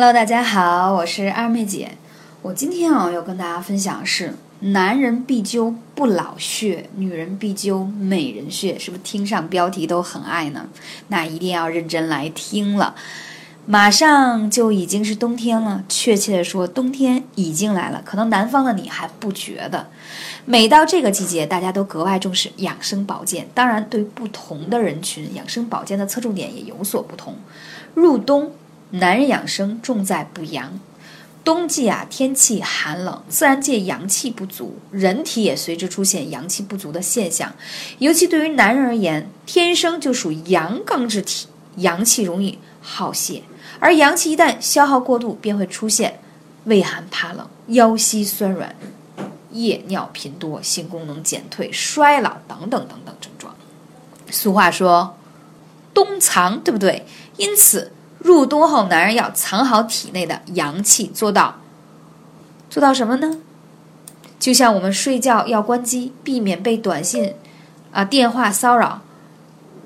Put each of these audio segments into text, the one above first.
Hello，大家好，我是二妹姐。我今天啊要跟大家分享的是，男人必灸不老穴，女人必灸美人穴，是不是听上标题都很爱呢？那一定要认真来听了。马上就已经是冬天了，确切的说，冬天已经来了。可能南方的你还不觉得。每到这个季节，大家都格外重视养生保健。当然，对不同的人群，养生保健的侧重点也有所不同。入冬。男人养生重在补阳，冬季啊天气寒冷，自然界阳气不足，人体也随之出现阳气不足的现象。尤其对于男人而言，天生就属阳刚之体，阳气容易耗泄，而阳气一旦消耗过度，便会出现畏寒怕冷、腰膝酸软、夜尿频多、性功能减退、衰老等等等等症状。俗话说，冬藏，对不对？因此。入冬后，男人要藏好体内的阳气，做到做到什么呢？就像我们睡觉要关机，避免被短信啊电话骚扰。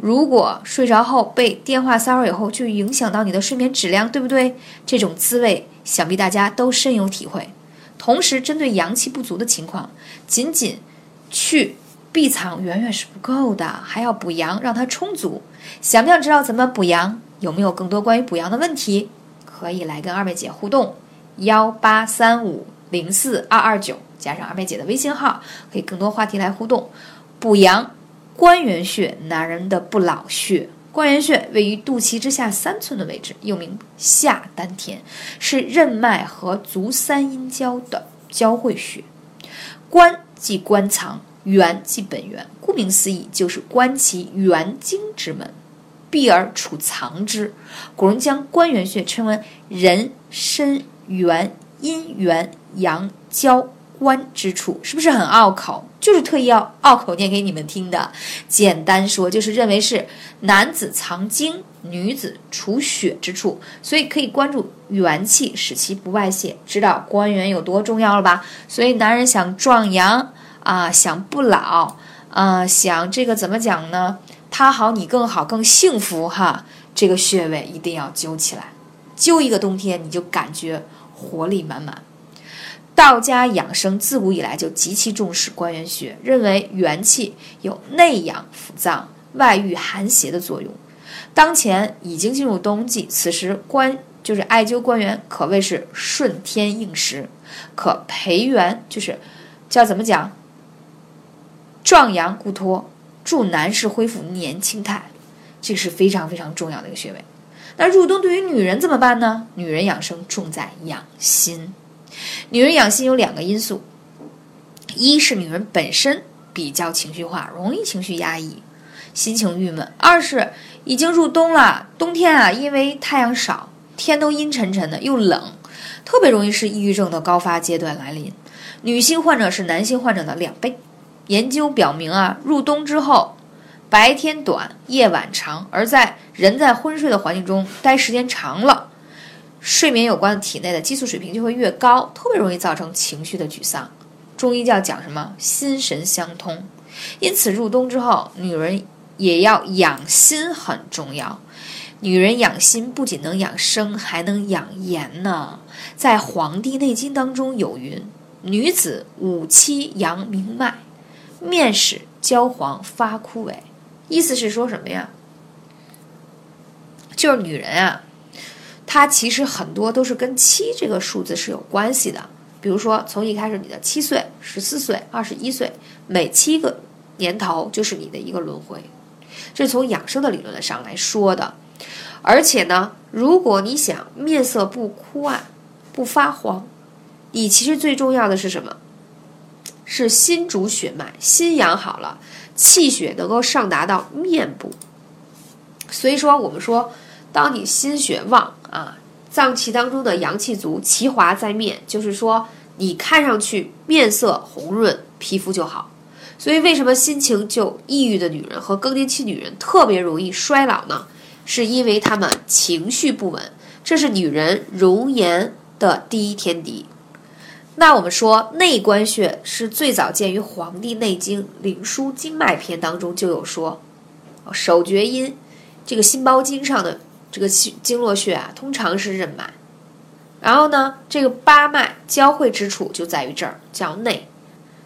如果睡着后被电话骚扰以后，就影响到你的睡眠质量，对不对？这种滋味，想必大家都深有体会。同时，针对阳气不足的情况，仅仅去避藏远远是不够的，还要补阳，让它充足。想不想知道怎么补阳？有没有更多关于补阳的问题？可以来跟二妹姐互动，幺八三五零四二二九，加上二妹姐的微信号，可以更多话题来互动。补阳，关元穴，男人的不老穴。关元穴位于肚脐之下三寸的位置，又名下丹田，是任脉和足三阴交的交汇穴。关即关藏，元即本源，顾名思义，就是观其元精之门。闭而储藏之，古人将关元穴称为人身元阴元阳交关之处，是不是很拗口？就是特意要拗口念给你们听的。简单说，就是认为是男子藏精，女子储血之处，所以可以关注元气，使其不外泄。知道关元有多重要了吧？所以男人想壮阳啊，想不老啊，想这个怎么讲呢？他好，你更好，更幸福哈！这个穴位一定要灸起来，灸一个冬天，你就感觉活力满满。道家养生自古以来就极其重视关元穴，认为元气有内养腑脏、外御寒邪的作用。当前已经进入冬季，此时关就是艾灸关元，可谓是顺天应时，可培元，就是叫怎么讲？壮阳固脱。助男士恢复年轻态，这是非常非常重要的一个穴位。那入冬对于女人怎么办呢？女人养生重在养心。女人养心有两个因素：一是女人本身比较情绪化，容易情绪压抑，心情郁闷；二是已经入冬了，冬天啊，因为太阳少，天都阴沉沉的，又冷，特别容易是抑郁症的高发阶段来临。女性患者是男性患者的两倍。研究表明啊，入冬之后，白天短，夜晚长，而在人在昏睡的环境中待时间长了，睡眠有关的体内的激素水平就会越高，特别容易造成情绪的沮丧。中医叫讲什么？心神相通。因此，入冬之后，女人也要养心，很重要。女人养心不仅能养生，还能养颜呢。在《黄帝内经》当中有云：“女子五七阳明脉。”面始焦黄发枯萎，意思是说什么呀？就是女人啊，她其实很多都是跟七这个数字是有关系的。比如说，从一开始你的七岁、十四岁、二十一岁，每七个年头就是你的一个轮回，这是从养生的理论上来说的。而且呢，如果你想面色不枯暗、不发黄，你其实最重要的是什么？是心主血脉，心养好了，气血能够上达到面部。所以说，我们说，当你心血旺啊，脏器当中的阳气足，其华在面，就是说你看上去面色红润，皮肤就好。所以，为什么心情就抑郁的女人和更年期女人特别容易衰老呢？是因为她们情绪不稳，这是女人容颜的第一天敌。那我们说内关穴是最早见于《黄帝内经·灵枢·经脉篇》当中就有说，手厥阴，这个心包经上的这个经络穴啊，通常是任脉，然后呢，这个八脉交汇之处就在于这儿，叫内，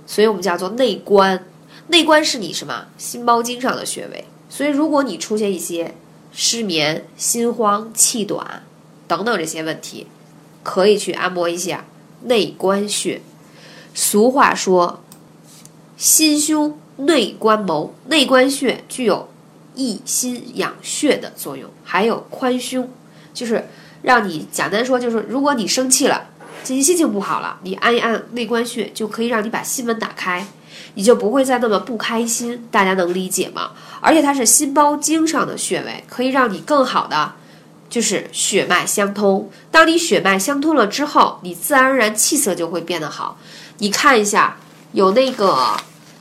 所以我们叫做内关。内关是你什么？心包经上的穴位，所以如果你出现一些失眠、心慌、气短等等这些问题，可以去按摩一下。内关穴。俗话说，心胸内关谋，内关穴具有益心养血的作用，还有宽胸，就是让你简单说，就是如果你生气了，今天心情不好了，你按一按内关穴，就可以让你把心门打开。你就不会再那么不开心，大家能理解吗？而且它是心包经上的穴位，可以让你更好的就是血脉相通。当你血脉相通了之后，你自然而然气色就会变得好。你看一下，有那个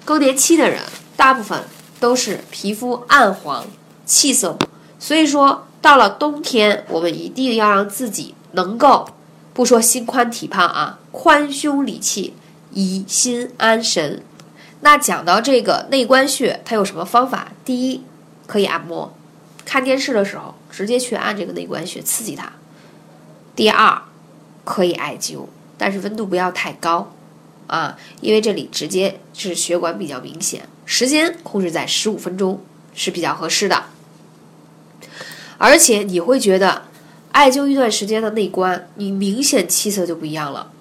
更年期的人，大部分都是皮肤暗黄，气色。所以说，到了冬天，我们一定要让自己能够不说心宽体胖啊，宽胸理气，怡心安神。那讲到这个内关穴，它有什么方法？第一，可以按摩，看电视的时候直接去按这个内关穴，刺激它。第二，可以艾灸，但是温度不要太高啊，因为这里直接是血管比较明显，时间控制在十五分钟是比较合适的。而且你会觉得艾灸一段时间的内关，你明显气色就不一样了。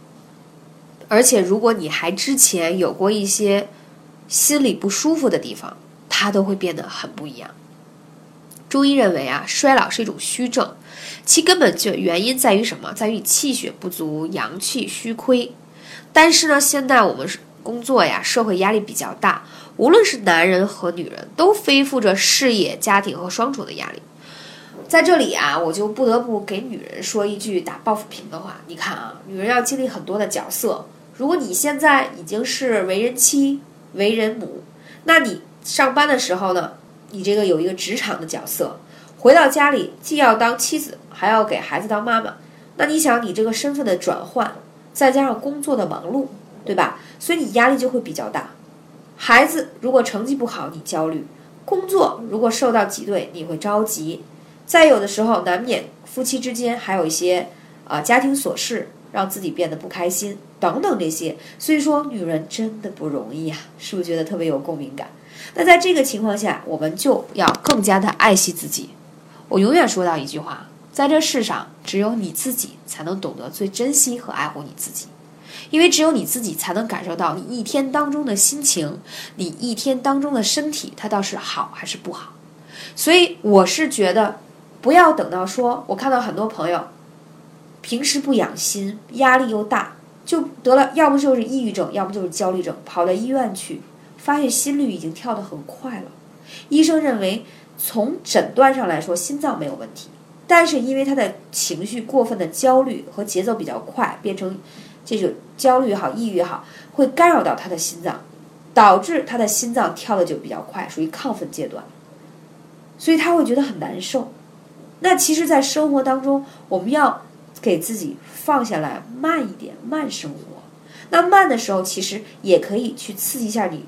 而且如果你还之前有过一些。心里不舒服的地方，它都会变得很不一样。中医认为啊，衰老是一种虚症，其根本就原因在于什么？在于气血不足，阳气虚亏。但是呢，现在我们工作呀，社会压力比较大，无论是男人和女人，都背负着事业、家庭和双重的压力。在这里啊，我就不得不给女人说一句打抱不平的话。你看啊，女人要经历很多的角色。如果你现在已经是为人妻，为人母，那你上班的时候呢？你这个有一个职场的角色，回到家里既要当妻子，还要给孩子当妈妈。那你想，你这个身份的转换，再加上工作的忙碌，对吧？所以你压力就会比较大。孩子如果成绩不好，你焦虑；工作如果受到挤兑，你会着急。再有的时候，难免夫妻之间还有一些啊家庭琐事。让自己变得不开心，等等这些，所以说女人真的不容易啊，是不是觉得特别有共鸣感？那在这个情况下，我们就要更加的爱惜自己。我永远说到一句话，在这世上，只有你自己才能懂得最珍惜和爱护你自己，因为只有你自己才能感受到你一天当中的心情，你一天当中的身体，它倒是好还是不好。所以我是觉得，不要等到说，我看到很多朋友。平时不养心，压力又大，就得了，要不就是抑郁症，要不就是焦虑症，跑到医院去，发现心率已经跳得很快了。医生认为，从诊断上来说，心脏没有问题，但是因为他的情绪过分的焦虑和节奏比较快，变成这种焦虑好，抑郁好，会干扰到他的心脏，导致他的心脏跳的就比较快，属于亢奋阶段，所以他会觉得很难受。那其实，在生活当中，我们要。给自己放下来，慢一点，慢生活。那慢的时候，其实也可以去刺激一下你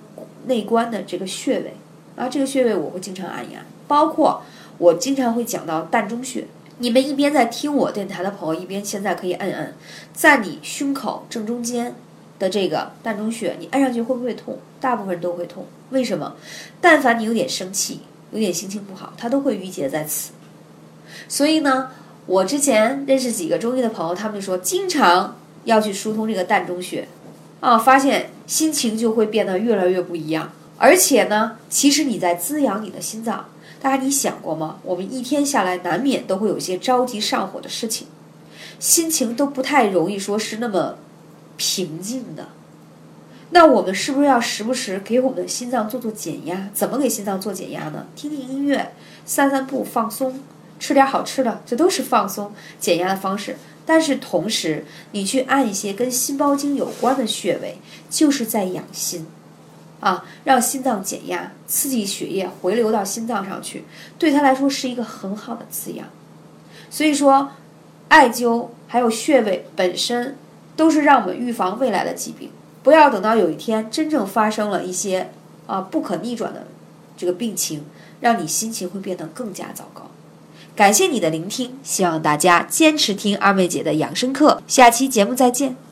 内关的这个穴位啊。这个穴位我会经常按压，包括我经常会讲到膻中穴。你们一边在听我电台的朋友，一边现在可以按按，在你胸口正中间的这个膻中穴，你按上去会不会痛？大部分人都会痛。为什么？但凡你有点生气，有点心情不好，它都会郁结在此。所以呢。我之前认识几个中医的朋友，他们就说经常要去疏通这个膻中穴，啊，发现心情就会变得越来越不一样。而且呢，其实你在滋养你的心脏。大家你想过吗？我们一天下来难免都会有些着急上火的事情，心情都不太容易说是那么平静的。那我们是不是要时不时给我们的心脏做做减压？怎么给心脏做减压呢？听听音乐，散散步，放松。吃点好吃的，这都是放松减压的方式。但是同时，你去按一些跟心包经有关的穴位，就是在养心，啊，让心脏减压，刺激血液回流到心脏上去，对他来说是一个很好的滋养。所以说，艾灸还有穴位本身，都是让我们预防未来的疾病，不要等到有一天真正发生了一些啊不可逆转的这个病情，让你心情会变得更加糟糕。感谢你的聆听，希望大家坚持听二妹姐的养生课。下期节目再见。